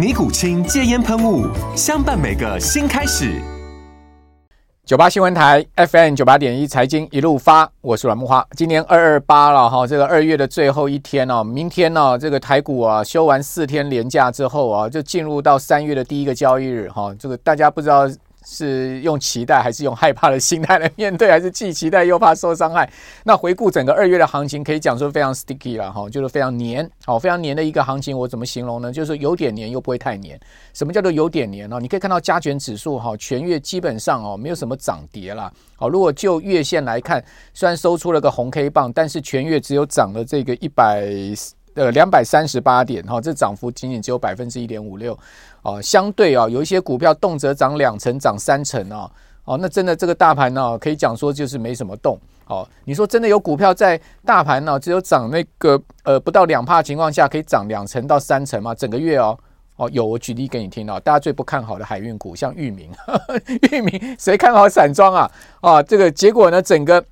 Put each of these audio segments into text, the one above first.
尼古清戒烟喷雾，相伴每个新开始。九八新闻台 FM 九八点一财经一路发，我是阮木花。今年二二八了哈，这个二月的最后一天哦，明天呢，这个台股啊休完四天连假之后啊，就进入到三月的第一个交易日哈。这个大家不知道。是用期待还是用害怕的心态来面对，还是既期待又怕受伤害？那回顾整个二月的行情，可以讲说非常 sticky 了哈，就是非常黏，好，非常黏的一个行情。我怎么形容呢？就是有点黏又不会太黏。什么叫做有点黏呢？你可以看到加权指数哈，全月基本上哦没有什么涨跌啦。好，如果就月线来看，虽然收出了个红 K 棒，但是全月只有涨了这个一百呃两百三十八点哈，这涨幅仅仅只有百分之一点五六。哦，相对啊，有一些股票动辄涨两成、涨三成啊，哦，那真的这个大盘呢，可以讲说就是没什么动。哦，你说真的有股票在大盘呢，只有涨那个呃不到两趴情况下，可以涨两成到三成吗？整个月哦，哦有，我举例给你听啊，大家最不看好的海运股，像裕民，裕民谁看好散装啊？啊，这个结果呢，整个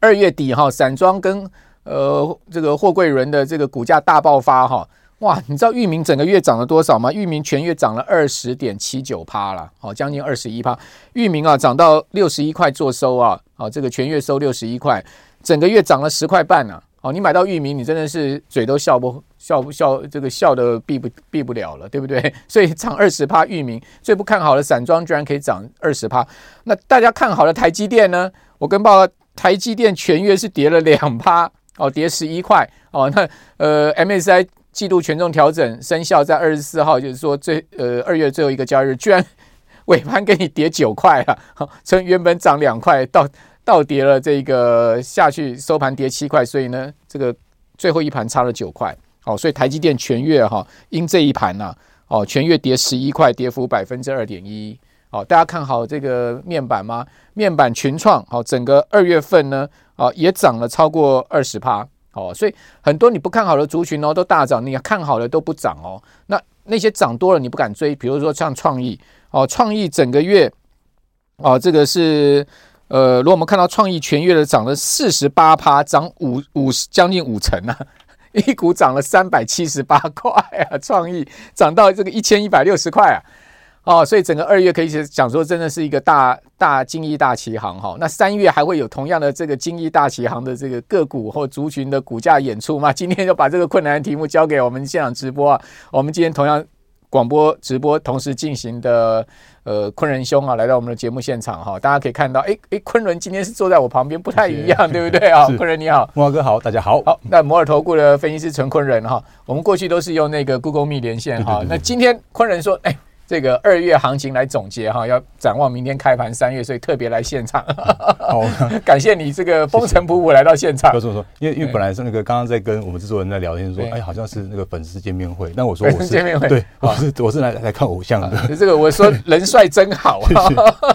二月底哈，散装跟呃这个货柜轮的这个股价大爆发哈。哇，你知道裕民整个月涨了多少吗？裕民全月涨了二十点七九趴了，好，将近二十一趴。裕民啊，涨到六十一块做收啊，好，这个全月收六十一块，整个月涨了十块半呢。好，你买到裕民，你真的是嘴都笑不笑不笑，这个笑的闭不闭不了了，对不对？所以涨二十趴，裕民最不看好的散装居然可以涨二十趴。那大家看好的台积电呢？我跟报，台积电全月是跌了两趴，哦，跌十一块，哦，那呃 MSI。季度权重调整生效在二十四号，就是说最呃二月最后一个交易日，居然 尾盘给你跌九块啊！从原本涨两块到倒跌了这个下去收盘跌七块，所以呢这个最后一盘差了九块。好，所以台积电全月哈因这一盘呐，哦全月跌十一块，跌幅百分之二点一。好，大家看好这个面板吗？面板群创好，整个二月份呢啊也涨了超过二十趴。哦，所以很多你不看好的族群哦，都大涨；你看好的都不涨哦。那那些涨多了你不敢追，比如说像创意哦，创意整个月哦，这个是呃，如果我们看到创意全月的涨了四十八趴，涨五五将近五成啊，一股涨了三百七十八块啊，创意涨到这个一千一百六十块啊。哦，所以整个二月可以讲说，真的是一个大大精益大旗航哈。那三月还会有同样的这个精益大旗航的这个个股或族群的股价演出吗？今天就把这个困难的题目交给我们现场直播啊。我们今天同样广播直播同时进行的，呃，昆仑兄啊，来到我们的节目现场哈。大家可以看到，哎哎，昆仑今天是坐在我旁边，不太一样，对不对啊？昆仑你好，木华哥好，大家好。好，那摩尔投顾的分析师陈昆仑哈，我们过去都是用那个 Google Meet 连线哈。那今天昆仑说，哎。这个二月行情来总结哈，要展望明天开盘三月，所以特别来现场。好，感谢你这个风尘仆仆来到现场。说说说，因为因为本来是那个刚刚在跟我们制作人在聊天说，哎，好像是那个粉丝见面会。但我说我是 见面会，对，我是我是来来看偶像的。这个我说人帅真好啊，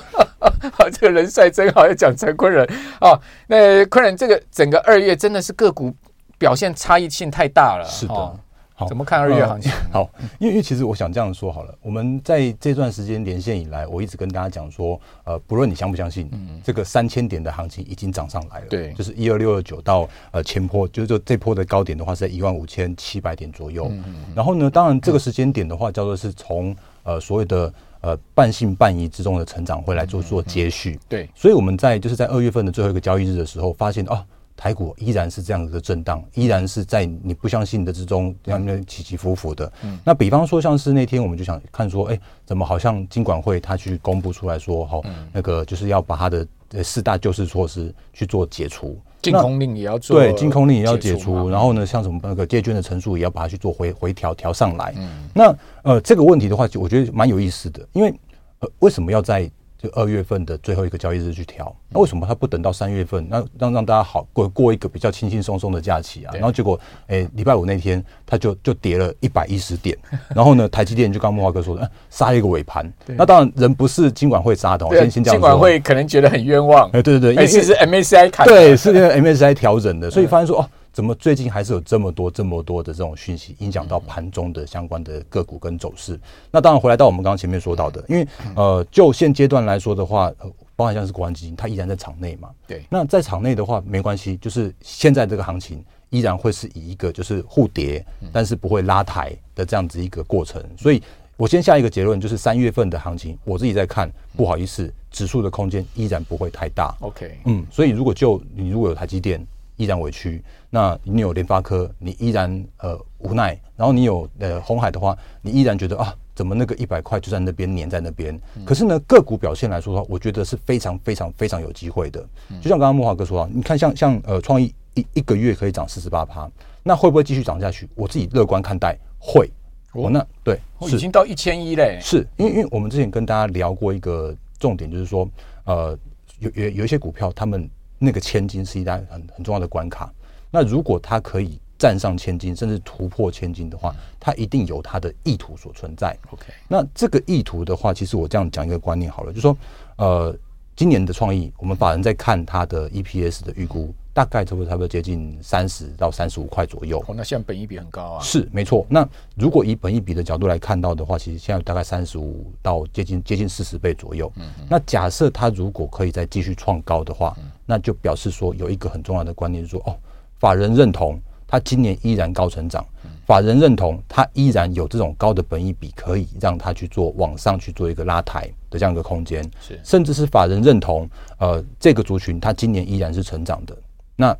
好，这个人帅真好，要讲陈坤仁哦。那坤仁这个整个二月真的是个股表现差异性太大了，是的。好，怎么看二月行情？呃、好，因为因为其实我想这样说好了，我们在这段时间连线以来，我一直跟大家讲说，呃，不论你相不相信，嗯，这个三千点的行情已经涨上来了，对，就是一二六二九到呃前坡，就是说这波的高点的话是在一万五千七百点左右，嗯嗯，然后呢，当然这个时间点的话，叫做是从呃所谓的呃半信半疑之中的成长会来做做接续，对，所以我们在就是在二月份的最后一个交易日的时候，发现啊。台股依然是这样子的震荡，依然是在你不相信的之中，这样起起伏伏的。嗯，那比方说像是那天我们就想看说，哎、欸，怎么好像金管会他去公布出来说，哈、嗯，那个就是要把他的四大救市措施去做解除，禁空令也要做，对，禁空令也要解除，然后呢，像什么那个借券的成数也要把它去做回回调调上来。嗯，那呃这个问题的话，我觉得蛮有意思的，因为呃为什么要在二月份的最后一个交易日去调，那为什么他不等到三月份？那让让大家好过过一个比较轻轻松松的假期啊？然后结果，哎、欸，礼拜五那天他就就跌了一百一十点，然后呢，台积电就刚木华哥说的，杀一个尾盘。那当然人不是金管会杀的，先先这样说。金管会可能觉得很冤枉。哎，对对对，因为是 MSCI 砍，对，是那个 MSCI 调整的，所以发现说哦。怎么最近还是有这么多、这么多的这种讯息影响到盘中的相关的个股跟走势？那当然回来到我们刚刚前面说到的，因为呃，就现阶段来说的话，呃，包含像是国安基金，它依然在场内嘛。对。那在场内的话没关系，就是现在这个行情依然会是以一个就是互跌，但是不会拉抬的这样子一个过程。所以我先下一个结论，就是三月份的行情，我自己在看，不好意思，指数的空间依然不会太大。OK。嗯，所以如果就你如果有台积电。依然委屈，那你有联发科，你依然呃无奈，然后你有呃红海的话，你依然觉得啊，怎么那个一百块就在那边粘在那边？嗯、可是呢，个股表现来说的话，我觉得是非常非常非常有机会的。嗯、就像刚刚木华哥说啊，你看像像呃创意一一个月可以涨四十八趴，那会不会继续涨下去？我自己乐观看待，会。我、哦、那对，我已经到一千一嘞。是因为因为我们之前跟大家聊过一个重点，就是说呃有有有一些股票他们。那个千金是一单很很重要的关卡。那如果他可以站上千金，甚至突破千金的话，他一定有他的意图所存在。OK，那这个意图的话，其实我这样讲一个观念好了，就是说，呃，今年的创意，我们法人在看它的 EPS 的预估。大概差不多差不多接近三十到三十五块左右。哦，那现在本益比很高啊。是没错。那如果以本益比的角度来看到的话，其实现在大概三十五到接近接近四十倍左右。嗯。那假设它如果可以再继续创高的话，那就表示说有一个很重要的观念，就是说哦，法人认同它今年依然高成长，法人认同它依然有这种高的本益比，可以让它去做往上去做一个拉抬的这样一个空间。是。甚至是法人认同，呃，这个族群它今年依然是成长的。那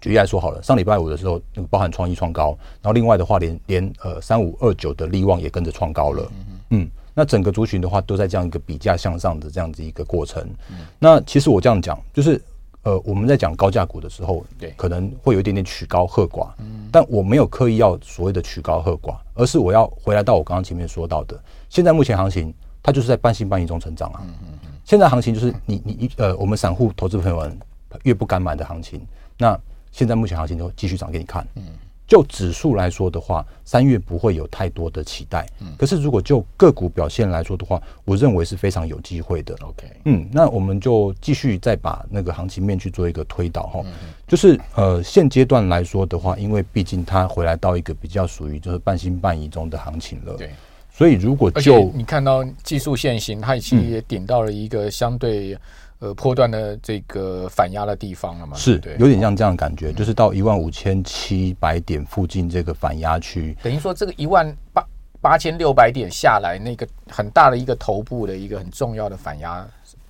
举例来说好了，上礼拜五的时候，那个包含创意创高，然后另外的话连，连连呃三五二九的利旺也跟着创高了。嗯，嗯，那整个族群的话，都在这样一个比价向上的这样子一个过程。嗯，那其实我这样讲，就是呃我们在讲高价股的时候，对，可能会有一点点曲高和寡。嗯，但我没有刻意要所谓的曲高和寡，而是我要回来到我刚刚前面说到的，现在目前行情它就是在半信半疑中成长啊。嗯嗯嗯，现在行情就是你你呃我们散户投资朋友们。越不敢买的行情，那现在目前行情就继续涨给你看。嗯，就指数来说的话，三月不会有太多的期待。嗯，可是如果就个股表现来说的话，我认为是非常有机会的。OK，嗯，那我们就继续再把那个行情面去做一个推导哈。嗯，就是呃，现阶段来说的话，因为毕竟它回来到一个比较属于就是半信半疑中的行情了。对，所以如果就你看到技术线型，它其实也顶到了一个相对。呃，破段的这个反压的地方了嘛？是，有点像这样的感觉，就是到一万五千七百点附近这个反压区，等于说这个一万八八千六百点下来，那个很大的一个头部的一个很重要的反压。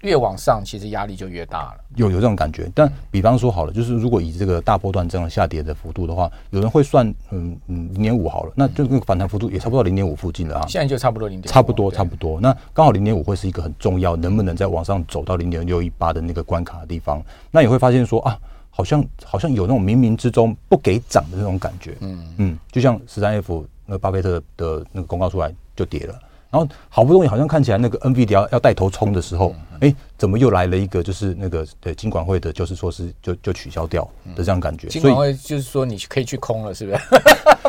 越往上，其实压力就越大了。有有这种感觉，但比方说好了，就是如果以这个大波段这样下跌的幅度的话，有人会算，嗯嗯，零点五好了，那就那个反弹幅度也差不多零点五附近了啊。现在就差不多零点，差不多差不多。那刚好零点五会是一个很重要，能不能再往上走到零点六一八的那个关卡的地方？那你会发现说啊，好像好像有那种冥冥之中不给涨的那种感觉。嗯嗯，就像十三 F 那巴菲特的那个公告出来就跌了。然后好不容易好像看起来那个 NVIDIA 要要带头冲的时候，哎，怎么又来了一个就是那个对金管会的就是说是就就取消掉的这样感觉？金管会就是说你可以去空了，是不是？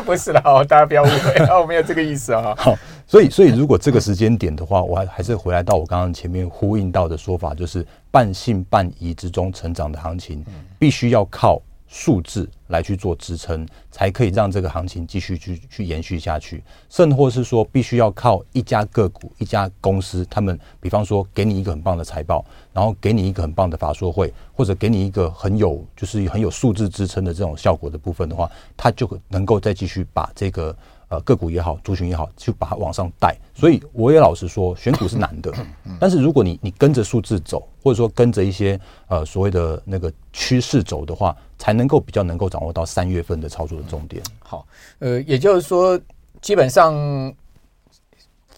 不是啦，大家不要误会，我没有这个意思啊。好，所以所以如果这个时间点的话，我还还是回来到我刚刚前面呼应到的说法，就是半信半疑之中成长的行情，必须要靠。数字来去做支撑，才可以让这个行情继续去去延续下去。甚或是说，必须要靠一家个股、一家公司，他们比方说给你一个很棒的财报，然后给你一个很棒的法说会，或者给你一个很有就是很有数字支撑的这种效果的部分的话，它就能够再继续把这个呃个股也好，族群也好，去把它往上带。所以我也老实说，选股是难的。但是如果你你跟着数字走，或者说跟着一些呃所谓的那个趋势走的话，才能够比较能够掌握到三月份的操作的重点。好，呃，也就是说，基本上。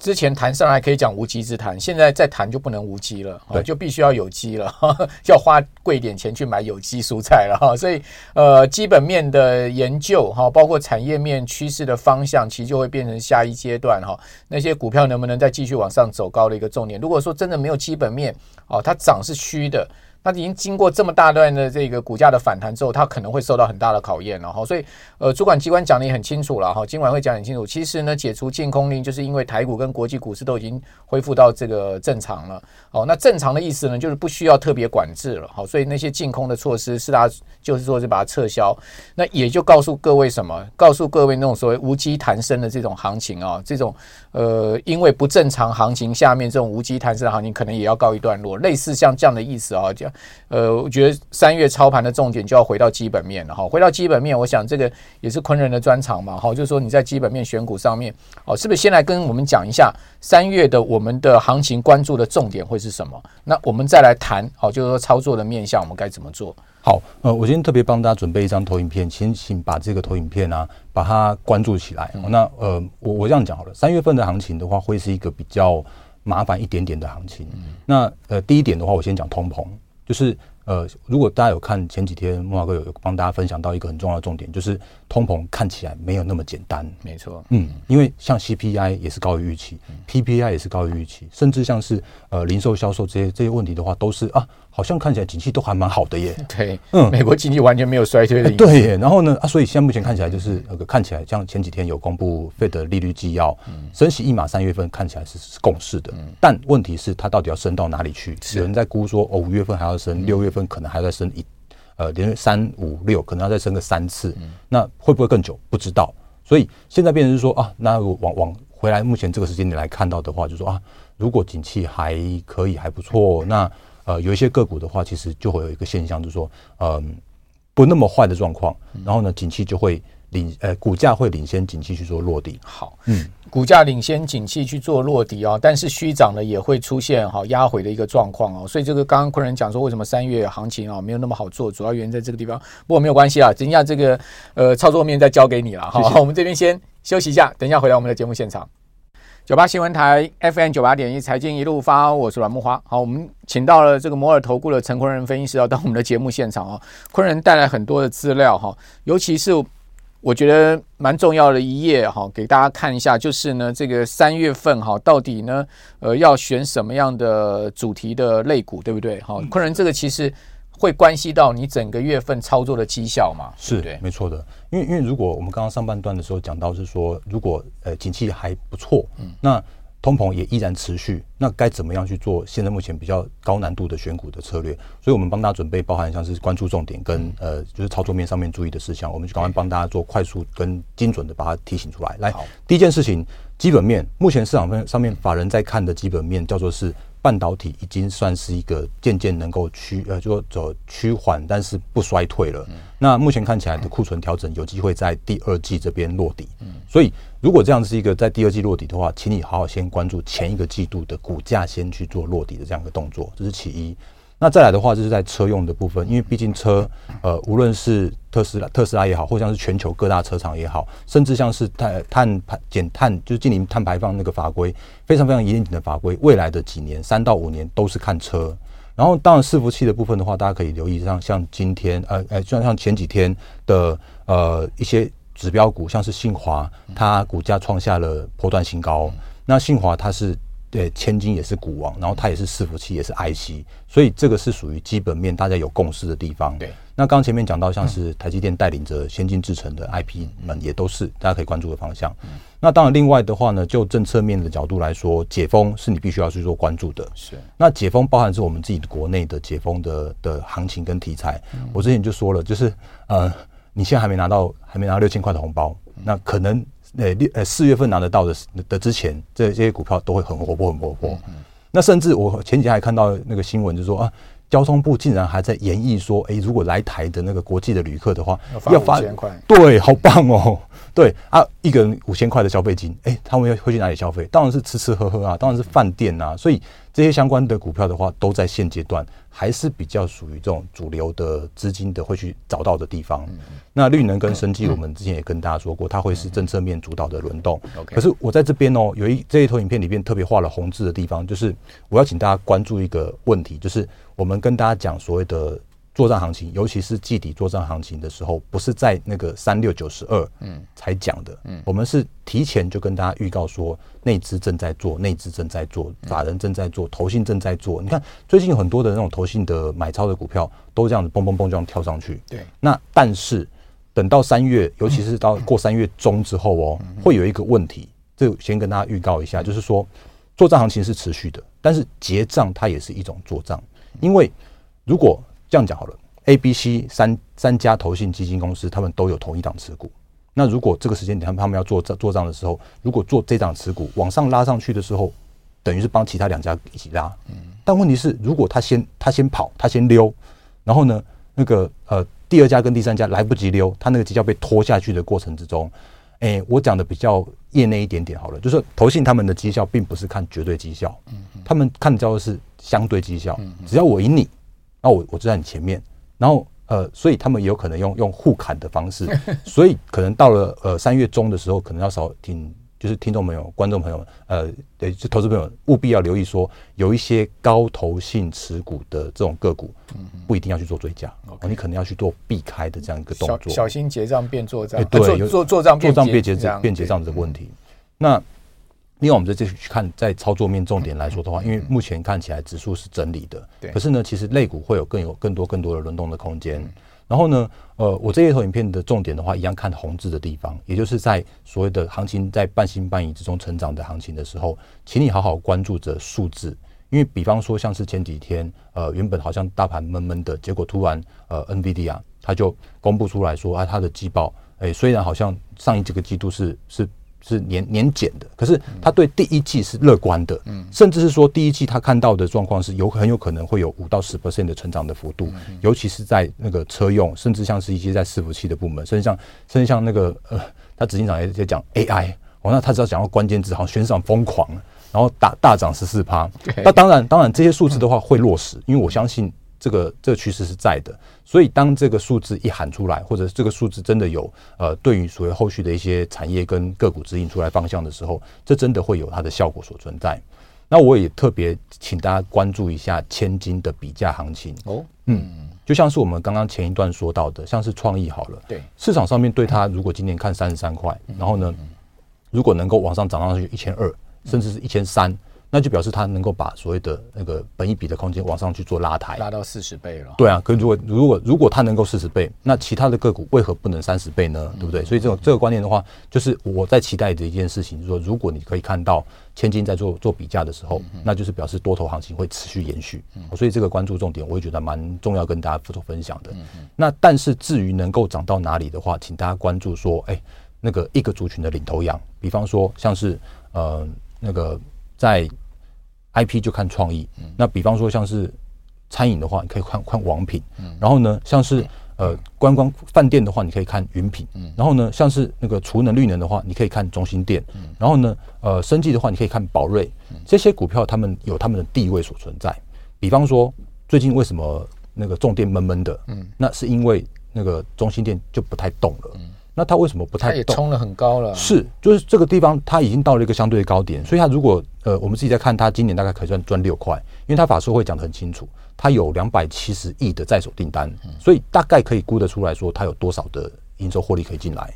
之前谈上来可以讲无稽之谈，现在再谈就不能无稽了，对就必须要有机了，要花贵点钱去买有机蔬菜了哈。所以呃，基本面的研究哈，包括产业面趋势的方向，其实就会变成下一阶段哈。那些股票能不能再继续往上走高的一个重点。如果说真的没有基本面哦，它涨是虚的。那已经经过这么大段的这个股价的反弹之后，它可能会受到很大的考验了哈。所以，呃，主管机关讲的也很清楚了哈。今晚会讲很清楚。其实呢，解除禁空令，就是因为台股跟国际股市都已经恢复到这个正常了。哦，那正常的意思呢，就是不需要特别管制了。好，所以那些禁空的措施是它就是说是把它撤销。那也就告诉各位什么？告诉各位那种所谓无稽弹升的这种行情啊，这种呃，因为不正常行情下面这种无稽弹升的行情，可能也要告一段落。类似像这样的意思啊，讲。呃，我觉得三月操盘的重点就要回到基本面了哈。回到基本面，我想这个也是昆人的专长嘛哈。就是说你在基本面选股上面，哦，是不是先来跟我们讲一下三月的我们的行情关注的重点会是什么？那我们再来谈，好，就是说操作的面向我们该怎么做？好，呃，我今天特别帮大家准备一张投影片，先请把这个投影片啊，把它关注起来。那呃，我我这样讲好了，三月份的行情的话，会是一个比较麻烦一点点的行情。那呃，第一点的话，我先讲通膨。就是呃，如果大家有看前几天木华哥有有帮大家分享到一个很重要的重点，就是通膨看起来没有那么简单。没错，嗯，因为像 CPI 也是高于预期，PPI 也是高于预期，甚至像是呃零售销售这些这些问题的话，都是啊。好像看起来景气都还蛮好的耶。对，嗯，美国经济完全没有衰退的。对耶，然后呢，啊，所以现在目前看起来就是那个看起来像前几天有公布 Fed 的利率纪要，升息一码三月份看起来是共识的。但问题是它到底要升到哪里去？有人在估说哦，五月份还要升，六月份可能还要升一，呃，连三五六可能要再升个三次。那会不会更久？不知道。所以现在变成是说啊，那往往回来目前这个时间点来看到的话，就说啊，如果景气还可以还不错，那。呃，有一些个股的话，其实就会有一个现象，就是说，嗯、呃，不那么坏的状况，然后呢，景气就会领，呃，股价会领先景气去做落底。好，嗯，股价领先景气去做落底啊，但是虚涨呢也会出现哈压回的一个状况哦，所以这个刚刚昆人讲说，为什么三月行情啊没有那么好做，主要原因在这个地方。不过没有关系啊，等一下这个呃操作面再交给你了哈。我们这边先休息一下，等一下回来我们的节目现场。九八新闻台 FM 九八点一财经一路发，我是阮木花。好，我们请到了这个摩尔投顾的陈坤仁分析师要到我们的节目现场啊。坤仁带来很多的资料哈，尤其是我觉得蛮重要的一页哈，给大家看一下，就是呢这个三月份哈，到底呢呃要选什么样的主题的类股，对不对？哈，昆仁这个其实。会关系到你整个月份操作的绩效嘛？是，对，没错的。因为因为如果我们刚刚上半段的时候讲到是说，如果呃景气还不错，嗯，那通膨也依然持续，那该怎么样去做？现在目前比较高难度的选股的策略，所以我们帮大家准备包含像是关注重点跟呃就是操作面上面注意的事项，我们就赶快帮大家做快速跟精准的把它提醒出来。来，第一件事情，基本面，目前市场上上面法人在看的基本面叫做是。半导体已经算是一个渐渐能够趋呃，就走趋缓，但是不衰退了。那目前看起来的库存调整有机会在第二季这边落地。所以如果这样是一个在第二季落地的话，请你好好先关注前一个季度的股价先去做落地的这样一个动作，这是其一。那再来的话，就是在车用的部分，因为毕竟车，呃，无论是特斯拉、特斯拉也好，或像是全球各大车厂也好，甚至像是碳碳排减碳，就是近零碳排放那个法规，非常非常严谨的法规，未来的几年，三到五年都是看车。然后，当然伺服器的部分的话，大家可以留意像像今天，呃，呃，就像像前几天的呃一些指标股，像是信华，它股价创下了波段新高。那信华它是。对，千金也是股王，然后它也是伺服器，也是 IC，所以这个是属于基本面大家有共识的地方。对，那刚刚前面讲到，像是台积电带领着先进制程的 IP 们，也都是大家可以关注的方向。那当然，另外的话呢，就政策面的角度来说，解封是你必须要去做关注的。是，那解封包含是我们自己国内的解封的的行情跟题材。我之前就说了，就是呃，你现在还没拿到，还没拿到六千块的红包，那可能。呃六呃四月份拿得到的的之前，这这些股票都会很活泼很活泼。那甚至我前几天还看到那个新闻，就是说啊，交通部竟然还在研议说，哎，如果来台的那个国际的旅客的话，要发五千块，对，好棒哦，对啊，一个人五千块的消费金，哎，他们要会去哪里消费？当然是吃吃喝喝啊，当然是饭店啊，所以这些相关的股票的话，都在现阶段还是比较属于这种主流的资金的会去找到的地方。嗯、那绿能跟生技，我们之前也跟大家说过，它会是政策面主导的轮动。嗯、可是我在这边哦，有一这一头影片里面特别画了红字的地方，就是我要请大家关注一个问题，就是。我们跟大家讲所谓的作战行情，尤其是季底作战行情的时候，不是在那个三六九十二嗯。才讲的，嗯，我们是提前就跟大家预告说，内资正在做，内资正在做，法人正在做，投信正在做。你看最近有很多的那种投信的买超的股票，都这样子蹦蹦蹦这样跳上去。对，那但是等到三月，尤其是到过三月中之后哦，会有一个问题，这先跟大家预告一下，就是说作战行情是持续的，但是结账它也是一种做账。因为如果这样讲好了，A、B、C 三三家投信基金公司，他们都有同一档持股。那如果这个时间点他们他们要做账做账的时候，如果做这档持股往上拉上去的时候，等于是帮其他两家一起拉。但问题是，如果他先他先跑，他先溜，然后呢，那个呃第二家跟第三家来不及溜，他那个绩效被拖下去的过程之中，哎，我讲的比较业内一点点好了，就是投信他们的绩效并不是看绝对绩效，他们看的叫做是。相对绩效，只要我赢你，那我我就在你前面，然后呃，所以他们也有可能用用互砍的方式，所以可能到了呃三月中的时候，可能要少听，就是听众朋友、观众朋友，呃，对，就投资朋友务必要留意说，有一些高投性持股的这种个股，不一定要去做追加，你可能要去做避开的这样一个动作，小心结账变做账，对，做做账做账变结账变结账这个问题，那。另外，我们在这去看，在操作面重点来说的话，因为目前看起来指数是整理的，对。可是呢，其实类股会有更有更多更多的轮动的空间。然后呢，呃，我这一头影片的重点的话，一样看红字的地方，也就是在所谓的行情在半信半疑之中成长的行情的时候，请你好好关注着数字。因为比方说，像是前几天，呃，原本好像大盘闷闷的，结果突然，呃，NVIDIA 它就公布出来说啊，它的季报，诶，虽然好像上一几个季度是是。是年年减的，可是他对第一季是乐观的，嗯，甚至是说第一季他看到的状况是有很有可能会有五到十 percent 的成长的幅度，尤其是在那个车用，甚至像是一些在伺服器的部门，甚至像甚至像那个呃，他执行长也在讲 AI，哦，那他只要讲到关键字，好像全市场疯狂，然后大大涨十四趴，那当然当然这些数字的话会落实，因为我相信。这个这个趋势是在的，所以当这个数字一喊出来，或者这个数字真的有呃，对于所谓后续的一些产业跟个股指引出来方向的时候，这真的会有它的效果所存在。那我也特别请大家关注一下千金的比价行情哦，嗯，就像是我们刚刚前一段说到的，像是创意好了，对，市场上面对它如果今年看三十三块，然后呢，如果能够往上涨上去一千二，甚至是一千三。那就表示它能够把所谓的那个本一比的空间往上去做拉抬，拉到四十倍了。对啊，可如果如果如果它能够四十倍，那其他的个股为何不能三十倍呢？对不对？所以这种这个观念的话，就是我在期待的一件事情，就是说，如果你可以看到千金在做做比价的时候，那就是表示多头行情会持续延续。所以这个关注重点，我也觉得蛮重要，跟大家做分享的。那但是至于能够涨到哪里的话，请大家关注说，哎，那个一个族群的领头羊，比方说像是呃那个在。I P 就看创意，那比方说像是餐饮的话，你可以看看网品，然后呢，像是呃观光饭店的话，你可以看云品，然后呢，像是那个储能绿能的话，你可以看中心店，然后呢，呃生技的话，你可以看宝瑞，这些股票他们有他们的地位所存在。比方说最近为什么那个重电闷闷的，嗯那是因为那个中心店就不太动了。那它为什么不太动？它也冲了很高了。是，就是这个地方它已经到了一个相对的高点，所以它如果呃，我们自己在看它今年大概可以赚赚六块，因为它法说会讲得很清楚，它有两百七十亿的在手订单，所以大概可以估得出来说它有多少的营收获利可以进来。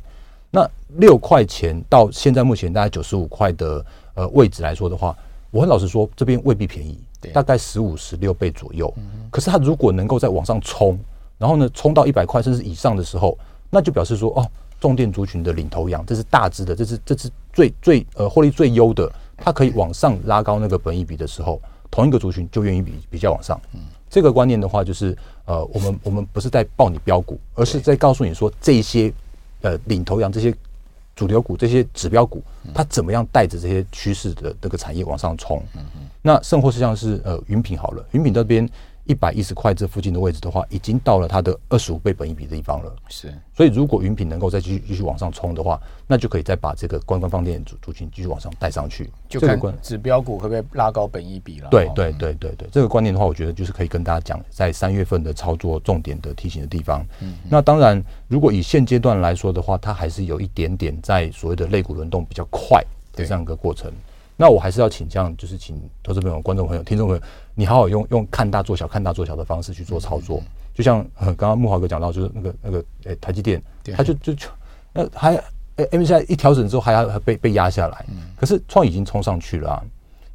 那六块钱到现在目前大概九十五块的呃位置来说的话，我很老实说，这边未必便宜，大概十五十六倍左右。可是它如果能够再往上冲，然后呢冲到一百块甚至以上的时候，那就表示说哦。重电族群的领头羊，这是大只的，这是这是最最呃获利最优的，它可以往上拉高那个本益比的时候，同一个族群就愿意比比较往上。嗯，这个观念的话，就是呃，我们我们不是在报你标股，而是在告诉你说这些呃领头羊、这些主流股、这些指标股，它怎么样带着这些趋势的这个产业往上冲。嗯嗯。那甚或是像是呃云品好了，云品这边一百一十块这附近的位置的话，已经到了它的二十五倍本一比的地方了。是，所以如果云品能够再继续继续往上冲的话，那就可以再把这个观光饭店族族群继续往上带上去。就看指标股会不会拉高本一比了？对对对对对，这个观念的话，我觉得就是可以跟大家讲，在三月份的操作重点的提醒的地方。嗯，那当然，如果以现阶段来说的话，它还是有一点点在所谓的肋骨轮动比较快的这样一个过程。那我还是要请这样，就是请投资朋友、观众朋友、听众朋友，你好好用用看大做小、看大做小的方式去做操作。就像刚刚木华哥讲到，就是那个那个诶、欸，台积电，它就就就那还诶，MSCI 一调整之后还要还被被压下来，可是创意已经冲上去了啊。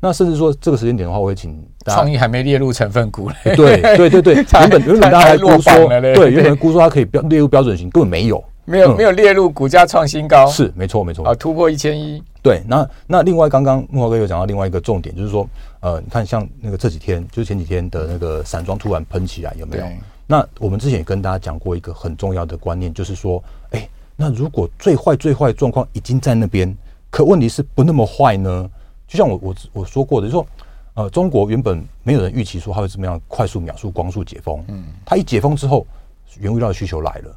那甚至说这个时间点的话，我会请创意还没列入成分股嘞。对对对对，原本原本大家还估说，对，原本估说它可以标列入标准型，根本没有。没有没有列入股价创新高，是没错没错啊，突破一千一。对，那那另外刚刚木华哥有讲到另外一个重点，就是说，呃，你看像那个这几天，就是前几天的那个散装突然喷起来，有没有？那我们之前也跟大家讲过一个很重要的观念，就是说，哎，那如果最坏最坏的状况已经在那边，可问题是不那么坏呢？就像我我我说过的，就是说，呃，中国原本没有人预期说它会怎么样快速秒速光速解封，嗯，它一解封之后，原物料的需求来了。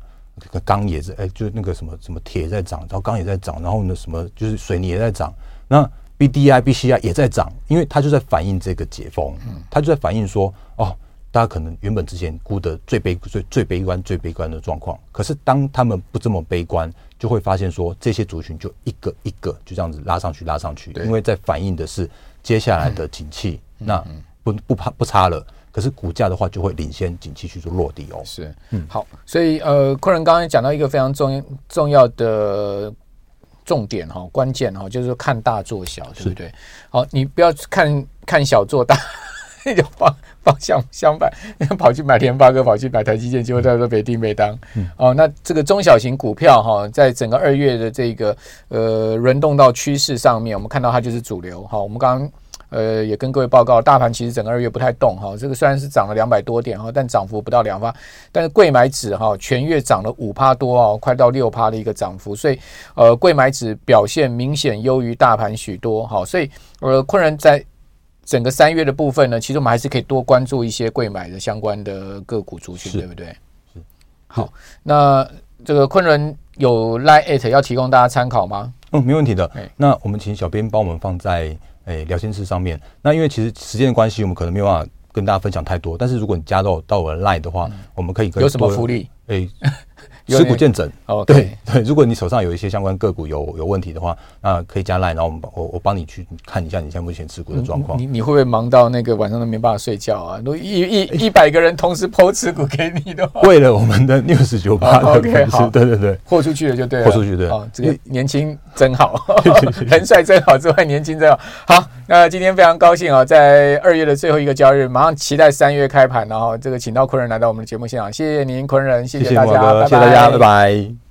钢也在，哎、欸，就是那个什么什么铁在涨，然后钢也在涨，然后呢，什么就是水泥也在涨，那 B D I B C I 也在涨，因为它就在反映这个解封，它就在反映说，哦，大家可能原本之前估的最悲最最悲观最悲观的状况，可是当他们不这么悲观，就会发现说这些族群就一个一个就这样子拉上去拉上去，因为在反映的是接下来的景气，那不不怕不差了。可是股价的话，就会领先景气去做落地哦。是，嗯，好，所以呃，昆仁刚刚讲到一个非常重重要的重点哈，关键哈，就是说看大做小，对不对？好，你不要看看小做大，那 就方方向相反，跑去买联发科，跑去买台积电，结果在这北定北当。嗯，哦，那这个中小型股票哈，在整个二月的这个呃轮动到趋势上面，我们看到它就是主流。好，我们刚刚。呃，也跟各位报告，大盘其实整个二月不太动哈，这个虽然是涨了两百多点哈，但涨幅不到两趴。但是柜买指哈全月涨了五趴多哦，快到六趴的一个涨幅，所以呃柜买指表现明显优于大盘许多哈，所以呃昆仑在整个三月的部分呢，其实我们还是可以多关注一些贵买的相关的个股族群，对不对？是。好，那这个昆仑有 Line@ 要提供大家参考吗？嗯，没问题的。那我们请小编帮我们放在。哎、欸，聊天室上面，那因为其实时间的关系，我们可能没有办法跟大家分享太多。但是如果你加到到我的 Line 的话，嗯、我们可以跟有什么福利？哎、欸。持股见证哦，对对，如果你手上有一些相关个股有有问题的话，那可以加 Line，然后我们我我帮你去看一下你现在目前持股的状况。你你会不会忙到那个晚上都没办法睡觉啊？都一一一百个人同时抛持股给你的话，为了我们的 News 九八，OK 好，对对对，豁出去了就对了，豁出去对。哦，这个年轻真好，人帅真好之外，年轻真好。好，那今天非常高兴啊，在二月的最后一个交易日，马上期待三月开盘，然后这个请到昆人来到我们的节目现场，谢谢您，昆人，谢谢大家，谢谢大家，拜拜。